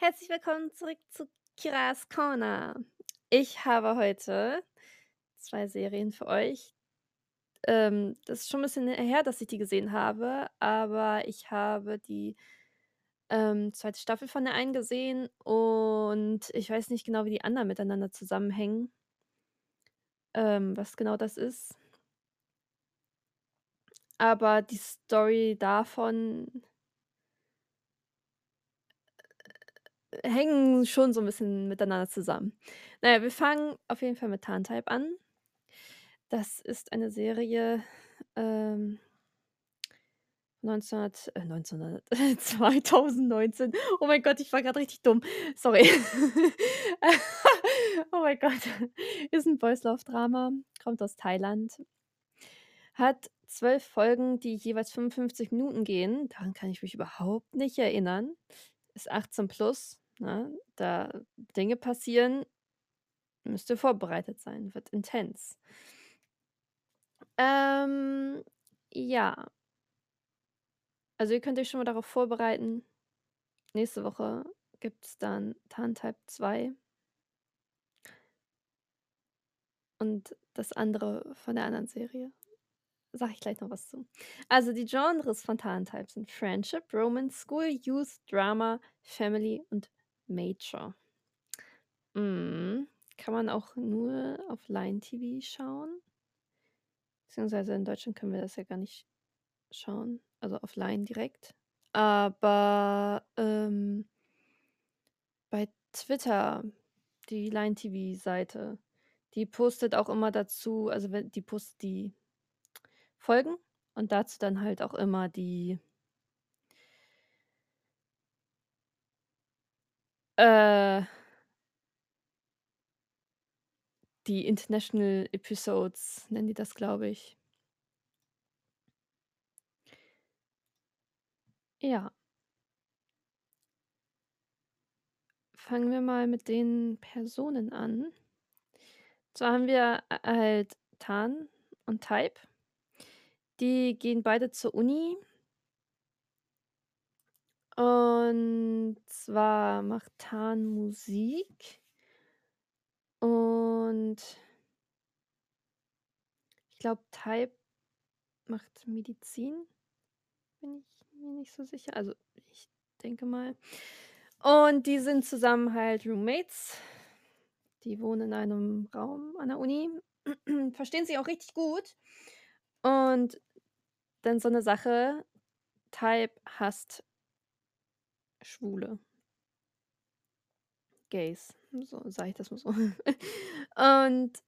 Herzlich willkommen zurück zu Kiras Corner. Ich habe heute 2 Serien für euch. Ähm, das ist schon 'n bisschen her, dass ich die gesehen habe, aber ich habe die, ähm, 2. Staffel von der einen gesehen und ich weiß nicht genau, wie die anderen miteinander zusammenhängen ähm, was genau das ist. Aber die Story davon hängen schon so 'n bisschen miteinander zusammen. Na ja, wir fangen auf jeden Fall mit Tarntype an. Das ist eine Serie, ähm 1900 äh, 1900 2019. Oh mein Gott, ich war grad richtig dumm. Sorry. Oh mein Gott. Ist 'n Boys Love Drama, kommt aus Thailand. Hat 12 Folgen, die jeweils 55 Minuten gehen. Daran kann ich mich überhaupt nicht erinnern. Ist 18+, ne? Da Dinge passieren, müsst ihr vorbereitet sein, wird intens. Ähm, ja. Also, ihr könnt euch schon mal darauf vorbereiten. Nächste Woche gibt's dann Tarntype 2. Und das andere von der anderen Serie. Sage ich gleich noch was zu. Also, die Genres von Tarntype sind Friendship, Romance, School, Youth, Drama, Family und Mature. Mhm. Kann man auch nur auf Line TV schauen. Beziehungsweise in Deutschland können wir das ja gar nicht schauen, also auf Line direkt. Aber, ähm bei Twitter, die Line TV Seite, die postet auch immer dazu also, die postet die Folgen und dazu dann halt auch immer die äh die International Episodes nennen die das, glaube ich. Ja. Fangen wir mal mit den Personen an. Zwar haben wir halt Tarn und Type. Die gehen beide zur Uni. Und zwar macht Tarn Musik. Und ich glaube, Type macht Medizin. Bin ich mir nicht so sicher. Also, ich denke mal. Und die sind zusammen halt Roommates. Die wohnen in einem Raum an der Uni, verstehen sich auch richtig gut. Und dann so 'ne Sache, Type hasst Schwule. Gays, so sage ich das mal so. Und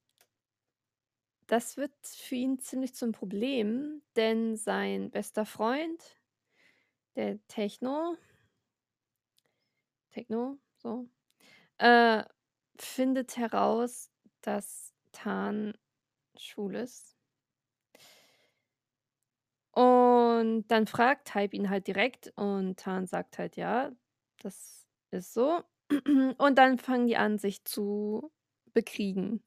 das wird für ihn ziemlich zum Problem, denn sein bester Freund, der Techno Techno, so, äh, findet heraus, dass Tarn schwul ist. Und dann fragt Type ihn halt direkt und Tarn sagt halt: „Ja, das ist so.“ Und dann fangen die an, sich zu bekriegen.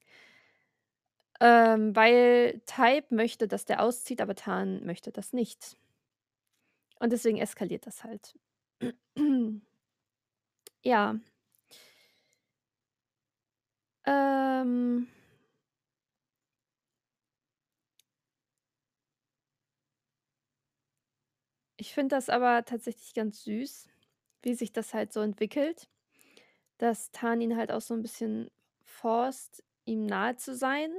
Ähm, weil Type möchte, dass der auszieht, aber Tarn möchte das nicht. Und deswegen eskaliert das halt. Ja. Ähm Ich finde das aber tatsächlich ganz süß, wie sich das halt so entwickelt, dass Tarn ihn halt auch so 'n bisschen forced, ihm nahe zu sein.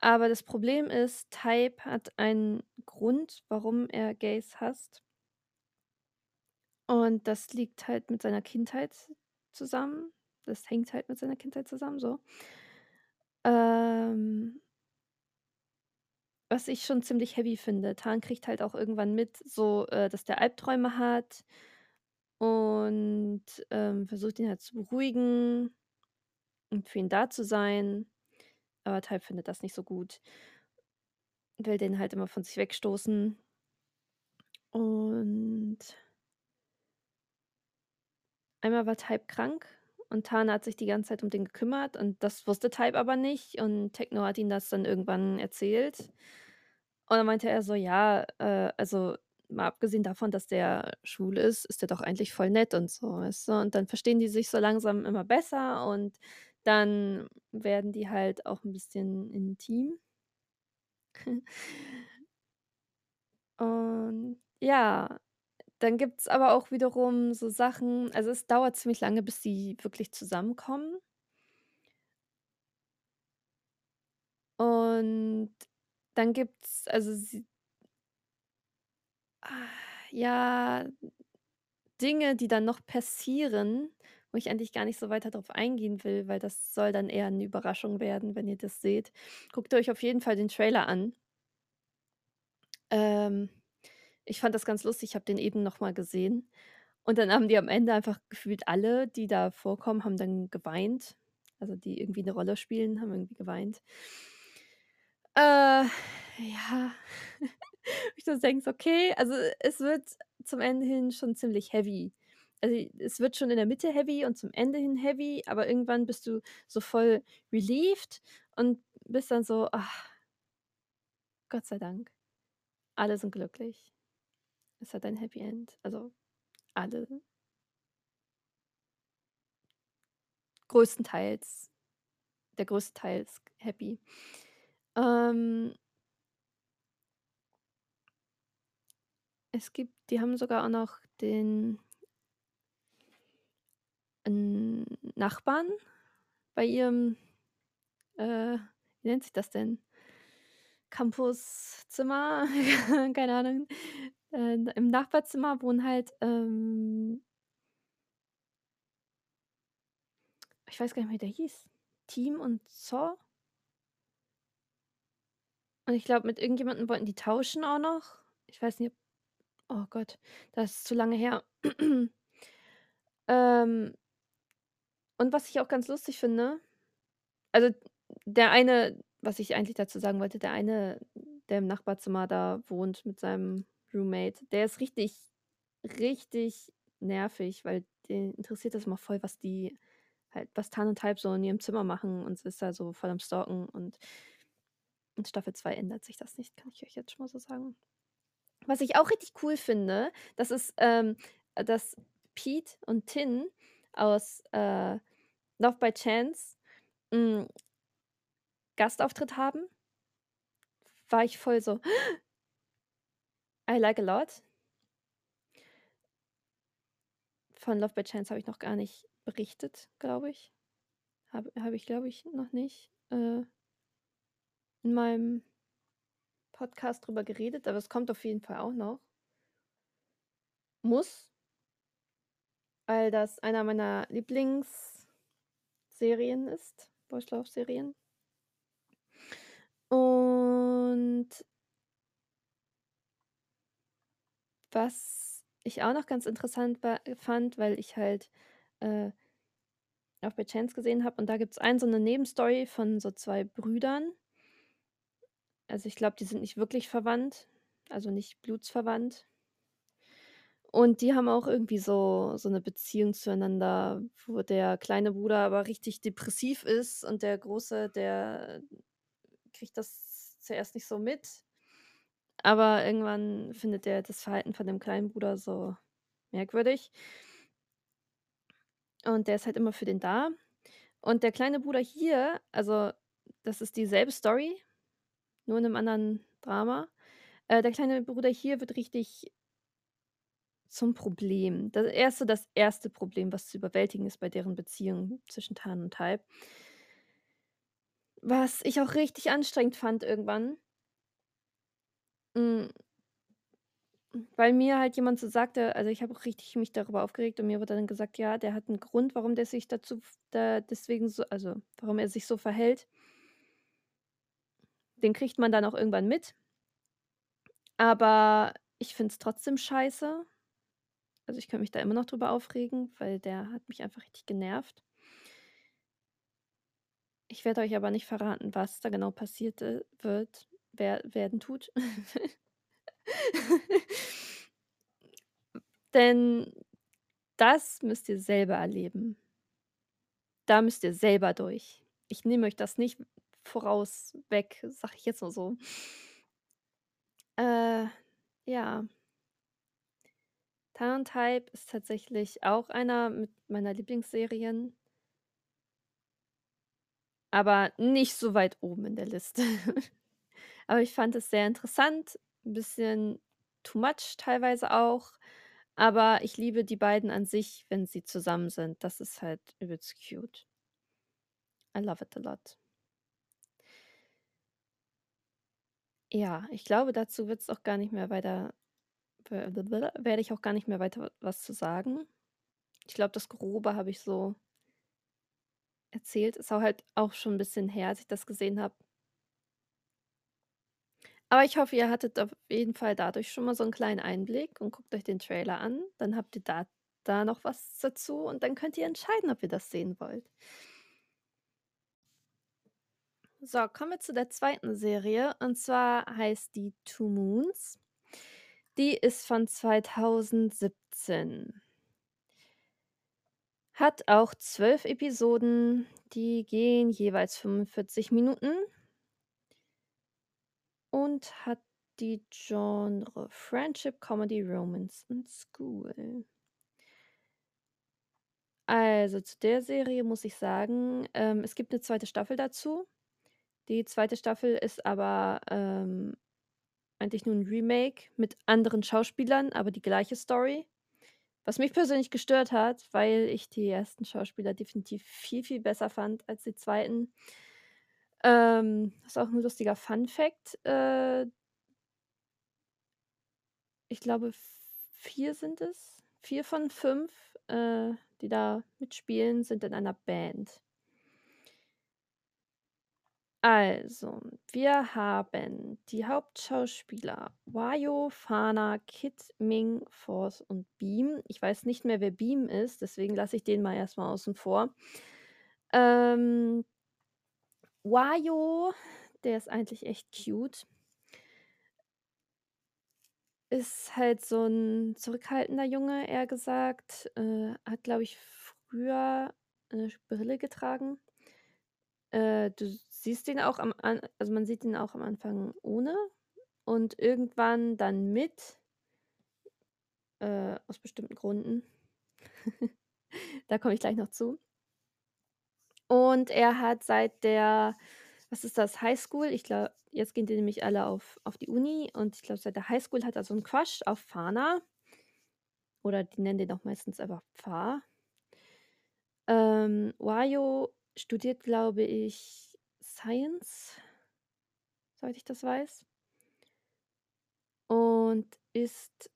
Aber das Problem ist, Type hat einen Grund, warum er Gays hasst. Und das liegt halt mit seiner Kindheit zusammen. Das hängt halt mit seiner Kindheit zusammen, so. Ähm was ich schon ziemlich heavy finde. Tarn kriegt halt auch irgendwann mit, so, äh, dass der Albträume hat und, ähm, versucht ihn halt zu beruhigen und für ihn da zu sein. Aber Type findet das nicht so gut. Will den halt immer von sich wegstoßen. Und einmal war Type krank und Tarn hat sich die ganze Zeit um den gekümmert und das wusste Type aber nicht und Techno hat ihm das dann irgendwann erzählt. Und dann meinte er so: „Ja, äh, also, mal abgesehen davon, dass der schwul ist, ist der doch eigentlich voll nett und so, weißt du? Und dann verstehen die sich so langsam immer besser und dann werden die halt auch 'n bisschen intim. Und ja, dann gibt's aber auch wiederum so Sachen also, es dauert ziemlich lange, bis die wirklich zusammenkommen. Und dann gibt's also sie ah, ja, Dinge, die dann noch passieren, wo ich eigentlich gar nicht so weiter drauf eingehen will, weil das soll dann eher 'ne Überraschung werden, wenn ihr das seht. Guckt euch auf jeden Fall den Trailer an. Ähm, ich fand das ganz lustig, ich habe den eben noch mal gesehen und dann haben die am Ende einfach gefühlt alle, die da vorkommen, haben dann geweint. Also, die irgendwie 'ne Rolle spielen, haben irgendwie geweint. Äh, ja, ich so denkst: „Okay“, also, es wird zum Ende hin schon ziemlich heavy. Also, es wird schon in der Mitte heavy und zum Ende hin heavy, aber irgendwann bist du so voll relieved und bist dann so: „Ach“ „Gott sei Dank. Alle sind glücklich. Es hat ein Happy End.“ Also, alle. Größtenteils. Der größte Teil ist happy. Ähm Es gibt die haben sogar auch noch den Nachbarn bei ihrem, äh wie nennt sich das denn? Campuszimmer, keine Ahnung. Äh, im Nachbarzimmer wohnen halt, ähm ich weiß gar nicht, wie der hieß. Tim und Zor? Und ich glaube, mit irgendjemandem wollten die tauschen auch noch. Ich weiß nicht, ob oh Gott, das ist zu lange her. Ähm und was ich auch ganz lustig finde also, der eine was ich eigentlich dazu sagen wollte, der eine, der im Nachbarzimmer da wohnt mit seinem Roommate, der ist richtig, richtig nervig, weil den interessiert das immer voll, was die halt was Tan und Halb so in ihrem Zimmer machen und ist da so voll am Stalken und in Staffel 2 ändert sich das nicht, kann ich euch jetzt schon mal so sagen. Was ich auch richtig cool finde, das ist, ähm, dass Pete und Tin aus, äh, Love by Chance, hm Gastauftritt haben. War ich voll so: „I like a lot.“ Von Love by Chance habe ich noch gar nicht berichtet, glaube ich. Habe habe ich, glaube ich, noch nicht, äh in meinem Podcast drüber geredet, aber es kommt auf jeden Fall auch noch. Muss. Weil das einer meiner Lieblingsserien ist, Boys Love Serien. Und was ich auch noch ganz interessant fand, weil ich halt, äh, Love by Chance gesehen habe und da gibt's ein so 'ne Nebenstory von so 2 Brüdern. Also, ich glaube, die sind nicht wirklich verwandt, also, nicht blutsverwandt. Und die haben auch irgendwie so so 'ne Beziehung zueinander, wo der kleine Bruder aber richtig depressiv ist und der Große, der kriegt das zuerst nicht so mit. Aber irgendwann findet er das Verhalten von dem kleinen Bruder so merkwürdig. Und der ist halt immer für den da. Und der kleine Bruder hier also, das ist dieselbe Story, nur in 'nem anderen Drama. Äh, der kleine Bruder hier wird richtig zum Problem. Da er ist so das 1. Problem, was zu überwältigen ist bei deren Beziehung zwischen Tan und Halb. Was ich auch richtig anstrengend fand irgendwann. Hm weil mir halt jemand so sagte also, ich habe auch richtig mich darüber aufgeregt und mir wurde dann gesagt: „Ja, der hat 'n Grund, warum der sich dazu da deswegen so also, warum er sich so verhält.“ Den kriegt man dann auch irgendwann mit. Aber ich finde es trotzdem scheiße. Also, ich könnte mich da immer noch drüber aufregen, weil der hat mich einfach richtig genervt. Ich werde euch aber nicht verraten, was da genau passiert, äh, wird wer werden tut. Denn das müsst ihr selber erleben. Da müsst ihr selber durch. Ich nehme euch das nicht voraus weg, sage ich jetzt mal so. Äh, ja. Tarntype ist tatsächlich auch einer mit meiner Lieblingsserien. Aber nicht so weit oben in der Liste. Aber ich fand es sehr interessant, 'n bisschen too much teilweise auch, aber ich liebe die beiden an sich, wenn sie zusammen sind. Das ist halt übelst cute. I love it a lot. Ja, ich glaube, dazu wird's auch gar nicht mehr weiter werde ich auch gar nicht mehr weiter was zu sagen. Ich glaube, das Grobe habe ich so erzählt. Ist auch halt auch schon 'n bisschen her, als ich das gesehen habe. Aber ich hoffe, ihr hattet auf jeden Fall dadurch schon mal so 'n kleinen Einblick und guckt euch den Trailer an. Dann habt ihr da da noch was dazu und dann könnt ihr entscheiden, ob ihr das sehen wollt. So, kommen wir zu der 2. Serie und zwar heißt die „Two Moons“. Die ist von 2017. Hat auch 12 Episoden, die gehen jeweils 45 Minuten und hat die Genre Friendship, Comedy, Romance und School. Also, zu der Serie muss ich sagen, ähm, es gibt 'ne 2. Staffel dazu. Die 2. Staffel ist aber, ähm, eigentlich nur 'n Remake mit anderen Schauspielern, aber die gleiche Story. Was mich persönlich gestört hat, weil ich die ersten Schauspieler definitiv viel, viel besser fand als die 2. Ähm, ist auch 'n lustiger Fun-Fact, äh ich glaube, v 4 sind es. 4 von 5, äh, die da mitspielen, sind in einer Band. Also, wir haben die Hauptschauspieler Hwa-yo, Fana, Kit, Ming, Force und Beam. Ich weiß nicht mehr, wer Beam ist, deswegen lasse ich den mal erst mal außen vor. Ähm Hwa-yo, der ist eigentlich echt cute. Ist halt so 'n zurückhaltender Junge, eher gesagt, äh, hat, glaube ich, früher 'ne sch Brille getragen. Äh, du siehst ihn auch am also, man sieht ihn auch am Anfang ohne und irgendwann dann mit äh, aus bestimmten Gründen. Da komme ich gleich noch zu. Und er hat seit der was ist das, Highschool ich glaube, jetzt gehen die nämlich alle auf auf die Uni und ich glaube, seit der Highschool hat er so 'n Crush auf Fana. Oder die nennen den auch meistens einfach Pha. Ähm, Hwa-yo studiert, glaube ich, Science, soweit ich das weiß. Und ist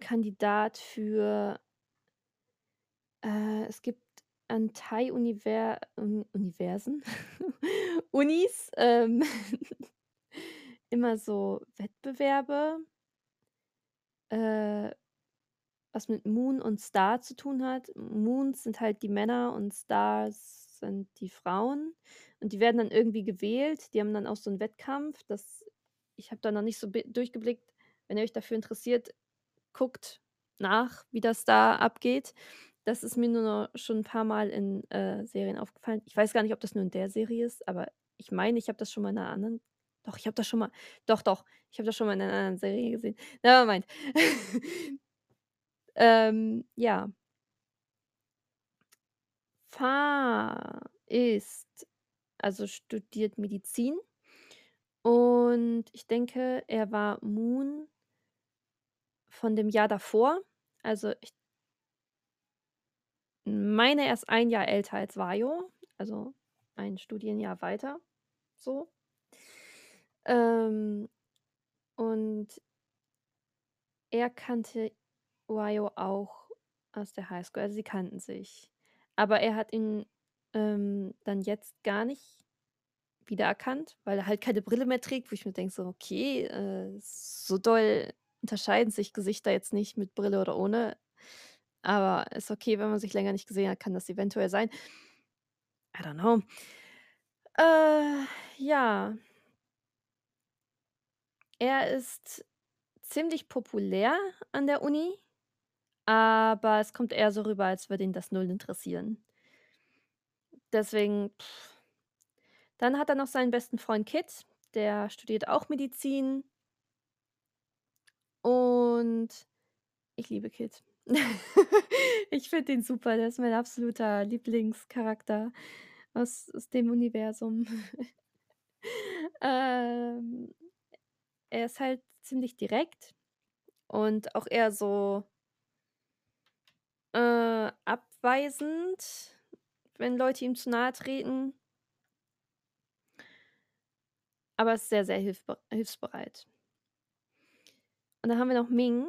Kandidat für äh, es gibt an Thai-Univer Uni Universen, Unis, ähm, immer so Wettbewerbe äh, was mit Moon und Star zu tun hat. Moons sind halt die Männer und Stars sind die Frauen und die werden dann irgendwie gewählt. Die haben dann auch so 'n Wettkampf, das ich habe da noch nicht so durchgeblickt. Wenn ihr euch dafür interessiert, guckt nach, wie das da abgeht. Das ist mir nur schon 'n paarmal in, äh, Serien aufgefallen. Ich weiß gar nicht, ob das nur in der Serie ist, aber ich meine, ich habe das schon mal in 'ner anderen doch, ich habe das schon mal doch, doch, ich habe das schon mal in 'ner anderen Serie gesehen. Never mind. Ähm, ja. Pha ist also, studiert Medizin und ich denke, er war Moon von dem Jahr davor. Also, ich meine, er ist 1 Jahr älter als Hwa-yo, also, ein Studienjahr weiter, so. Ähm, und er kannte Hwa-yo auch aus der Highschool, also, sie kannten sich. Aber er hat ihn, ähm, dann jetzt gar nicht wiedererkannt, weil er halt keine Brille mehr trägt, wo ich mir denke so: „Okay, äh, so doll unterscheiden sich Gesichter jetzt nicht mit Brille oder ohne.“ Aber ist okay, wenn man sich länger nicht gesehen hat, kann das eventuell sein. I don't know. Äh, ja. Er ist ziemlich populär an der Uni, aber es kommt eher so rüber, als würde ihn das null interessieren. Deswegen Dann hat er noch seinen besten Freund Kit, der studiert auch Medizin. Und ich liebe Kit. Ich finde ihn super, der ist mein absoluter Lieblingscharakter aus aus dem Universum. Ähm, er ist halt ziemlich direkt und auch eher so äh, abweisend, wenn Leute ihm zu nahe treten aber ist sehr, sehr hilfsbereit. Und dann haben wir noch Ming.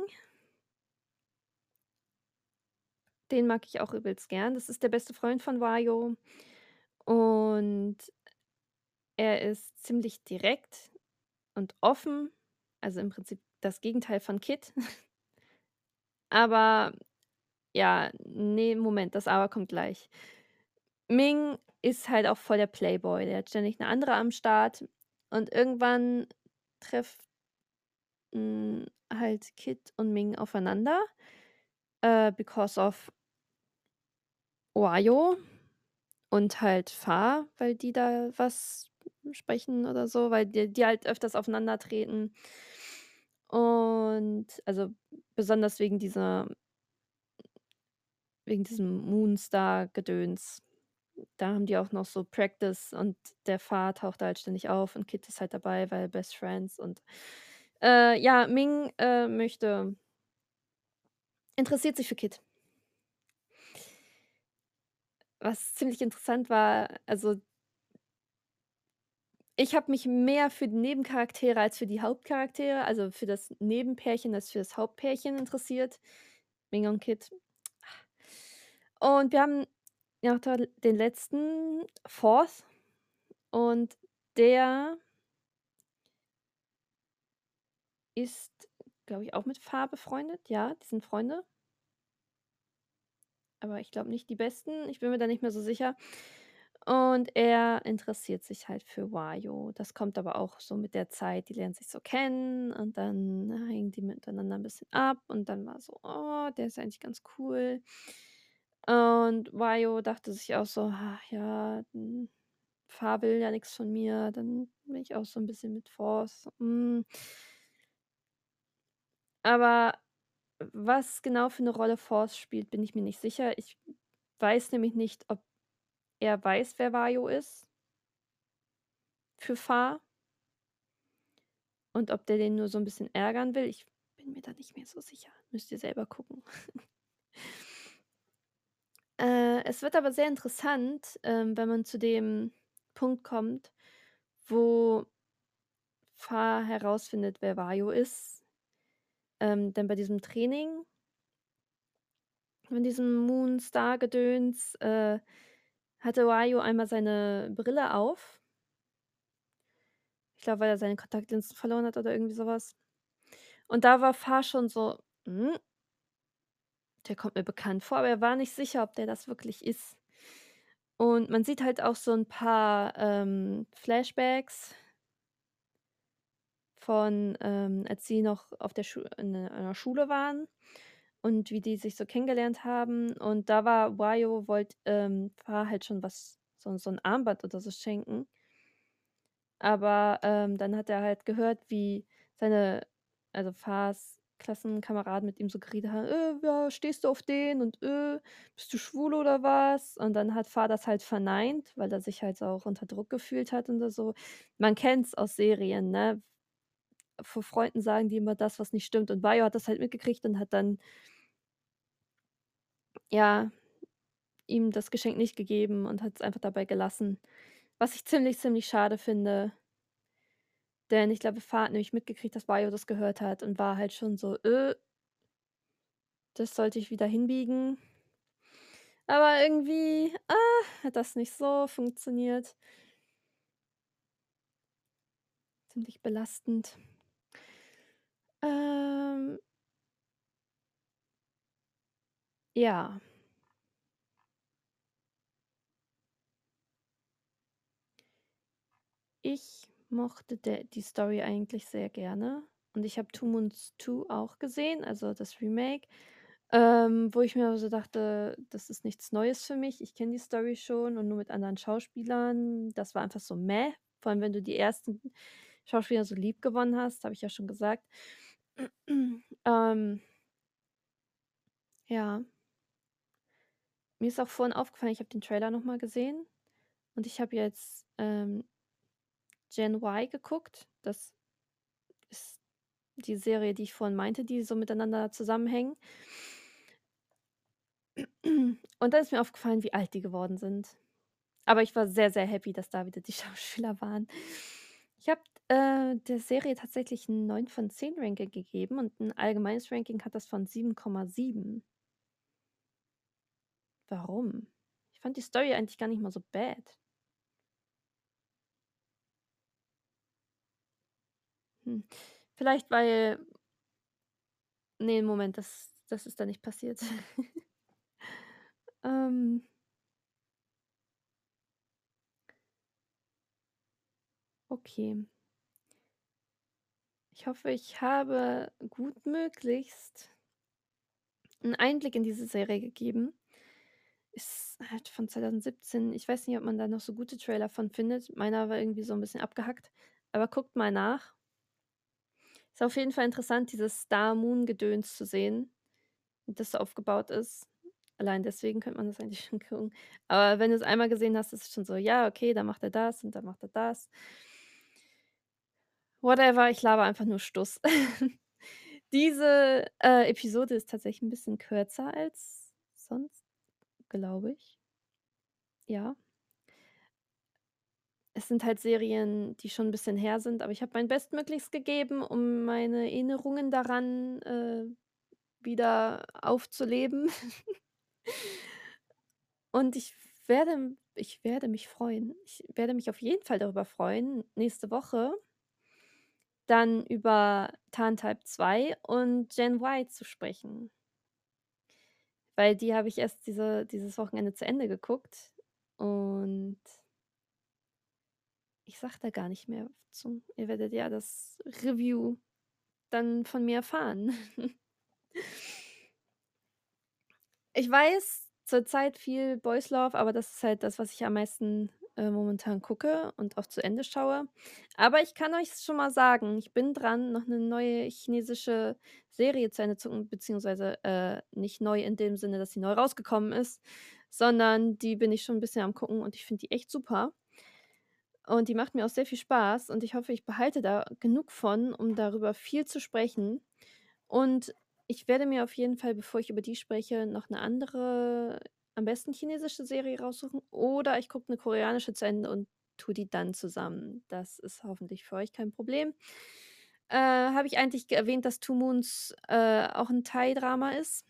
Den mag ich auch übelst gern. Das ist der beste Freund von Wayo und er ist ziemlich direkt und offen, also im Prinzip das Gegenteil von Kid. Aber ja, ne, Moment, das Aber kommt gleich. Ming ist halt auch voll der Playboy, der hat ständig 'ne andere am Start und irgendwann trifft hm, halt Kid und Ming aufeinander, äh, because of Wayo und halt Fa, weil die da was sprechen oder so, weil die die halt öfters aufeinandertreten. Und also, besonders wegen dieser wegen diesem Moonstar-Gedöns. Da haben die auch noch so Practice und der Fa taucht da halt ständig auf und Kid ist halt dabei, weil Best Friends und, äh, ja, Ming, äh, möchte interessiert sich für Kid. Was ziemlich interessant war, also ich habe mich mehr für die Nebencharaktere als für die Hauptcharaktere, also für das Nebenpärchen als für das Hauptpärchen interessiert, Ming und Kid. Und wir haben da den letzten, Fourth und der ist, glaube ich, auch mit Fa befreundet. Ja, die sind Freunde. Aber ich glaube nicht die besten. Ich bin mir da nicht mehr so sicher. Und er interessiert sich halt für Wayo. Das kommt aber auch so mit der Zeit. Die lernen sich so kennen und dann hängen die miteinander 'n bisschen ab und dann war so: „Oh, der ist eigentlich ganz cool.“ Und Wayo dachte sich auch so: „Ach ja, hm, Fa will ja nix von mir, dann bin ich auch so 'n bisschen mit Fourth, hm.“ Aber was genau für 'ne Rolle Fourth spielt, bin ich mir nicht sicher. Ich weiß nämlich nicht, ob er weiß, wer Wayo ist für Fa und ob der den nur so 'n bisschen ärgern will. Ich bin mir da nicht mehr so sicher. Müsst ihr selber gucken. Äh, es wird aber sehr interessant, ähm, wenn man zu dem Punkt kommt, wo Fa herausfindet, wer Wayo ist. Ähm, denn bei diesem Training von diesem Moonstar-Gedöns, äh, hatte Wayo einmal seine Brille auf. Ich glaube, weil er seine Kontaktlinsen verloren hat oder irgendwie so was. Und da war Fa schon so: „Hm“ „der kommt mir bekannt vor“, aber er war nicht sicher, ob der das wirklich ist. Und man sieht halt auch so 'n paar, ähm, Flashbacks von, ähm, als sie noch auf der Schu in einer Schule waren und wie die sich so kennengelernt haben. Und da war Wayo wollte, ähm, Fa halt schon was so so 'n Armband oder so schenken. Aber, ähm, dann hat er halt gehört, wie seine also Fas Klassenkameraden mit ihm so geredet haben: „Äh, ja, stehst du auf den und, äh, bist du schwul oder was?“ Und dann hat Fa das halt verneint, weil er sich halt auch unter Druck gefühlt hat und so. Man kennt's aus Serien, ne? Vor Freunden sagen die immer das, was nicht stimmt und Wayo hat das halt mitgekriegt und hat dann ja, ihm das Geschenk nicht gegeben und hat's einfach dabei gelassen. Was ich ziemlich, ziemlich schade finde. Denn ich glaube, Fa hat nämlich mitgekriegt, dass Wayo das gehört hat und war halt schon so: „Äh“ „das sollte ich wieder hinbiegen.“ Aber irgendwie, ah, hat das nicht so funktioniert. Ziemlich belastend. Ähm Ja. Ich mochte der die Story eigentlich sehr gerne und ich habe Two Moons 2 auch gesehen, also das Remake, ähm, wo ich mir so dachte: „Das ist nichts Neues für mich. Ich kenne die Story schon und nur mit anderen Schauspielern.“ Das war einfach so mäh, vor allem, wenn du die ersten Schauspieler so liebgewonnen hast, habe ich ja schon gesagt. Ähm Ja. Mir ist auch vorhin aufgefallen, ich habe den Trailer noch mal gesehen und ich habe jetzt, ähm, Gen Y geguckt. Das ist die Serie, die ich vorhin meinte, die so miteinander zusammenhängen. Und da ist mir aufgefallen, wie alt die geworden sind. Aber ich war sehr, sehr happy, dass da wieder die Schauspieler waren. Ich habe, äh, der Serie tatsächlich 'n 9 von 10 Ranking gegeben und 'n allgemeines Ranking hat das von 7,7. Warum? Ich fand die Story eigentlich gar nicht mal so bad. Hm, vielleicht, weil ne, Moment, das das ist da nicht passiert. Ähm Okay. Ich hoffe, ich habe gutmöglichst 'n Einblick in diese Serie gegeben. Ist halt von 2017. Ich weiß nicht, ob man da noch so gute Trailer von findet. Meiner war irgendwie so 'n bisschen abgehackt, aber guckt mal nach. Ist auf jeden Fall interessant, dieses Star-Moon-Gedöns zu sehen, das so aufgebaut ist. Allein deswegen könnte man das eigentlich schon gucken. Aber wenn du's einmal gesehen hast, ist es schon so: „Ja, okay, dann macht er das und dann macht er das.“ Whatever, ich laber einfach nur Stuss. Diese, äh, Episode ist tatsächlich 'n bisschen kürzer als sonst, glaube ich. Ja. Es sind halt Serien, die schon 'n bisschen her sind, aber ich habe mein Bestmöglichst gegeben, um meine Erinnerungen daran, äh, wieder aufzuleben. Und ich werde ich werde mich freuen. Ich werde mich auf jeden Fall darüber freuen, nächste Woche dann über „Tarntype 2“ und „Gen Y“ zu sprechen. Weil die habe ich erst diese dieses Wochenende zu Ende geguckt und ich sage da gar nicht mehr zu. Ihr werdet ja das Review dann von mir erfahren. Ich weiß zurzeit viel Boys Love, aber das ist halt das, was ich am meisten, äh, momentan gucke und auch zu Ende schaue. Aber ich kann euch schon mal sagen, ich bin dran, noch 'ne neue chinesische Serie zu Ende zu gucken, beziehungsweise, äh, nicht neu in dem Sinne, dass sie neu rausgekommen ist, sondern die bin ich schon 'n bisschen am gucken und ich finde die echt super. Und die macht mir auch sehr viel Spaß und ich hoffe, ich behalte da genug von, um darüber viel zu sprechen. Und ich werde mir auf jeden Fall, bevor ich über die spreche, noch 'ne andere, am besten chinesische Serie raussuchen oder ich gucke 'ne koreanische zu Ende und tue die dann zusammen. Das ist hoffentlich für euch kein Problem. Äh, habe ich eigentlich erwähnt, dass „Two Moons“, äh, auch 'n Thai-Drama ist?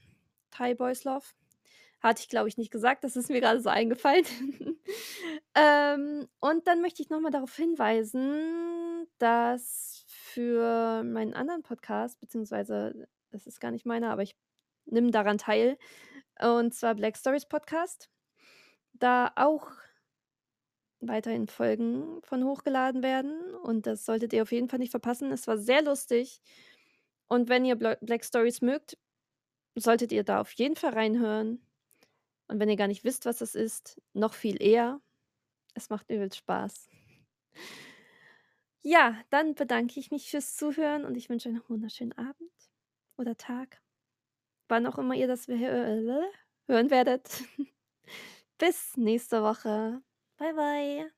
Thai Boys Love? Hatte ich, glaube ich, nicht gesagt, das ist mir grade so eingefallen. Ähm, und dann möchte ich noch mal darauf hinweisen, dass für meinen anderen Podcast, beziehungsweise das ist gar nicht meiner, aber ich nehme daran teil, und zwar „Black Stories Podcast“, da auch weiterhin Folgen von hochgeladen werden und das solltet ihr auf jeden Fall nicht verpassen. Es war sehr lustig und wenn ihr Bla Black Stories mögt, solltet ihr da auf jeden Fall reinhören. Und wenn ihr gar nicht wisst, was das ist, noch viel eher. Es macht übelst Spaß. Ja, dann bedanke ich mich fürs Zuhören und ich wünsche euch noch 'n wunderschönen Abend oder Tag, wann auch immer ihr das hören werdet. Bis nächste Woche. Bye, bye.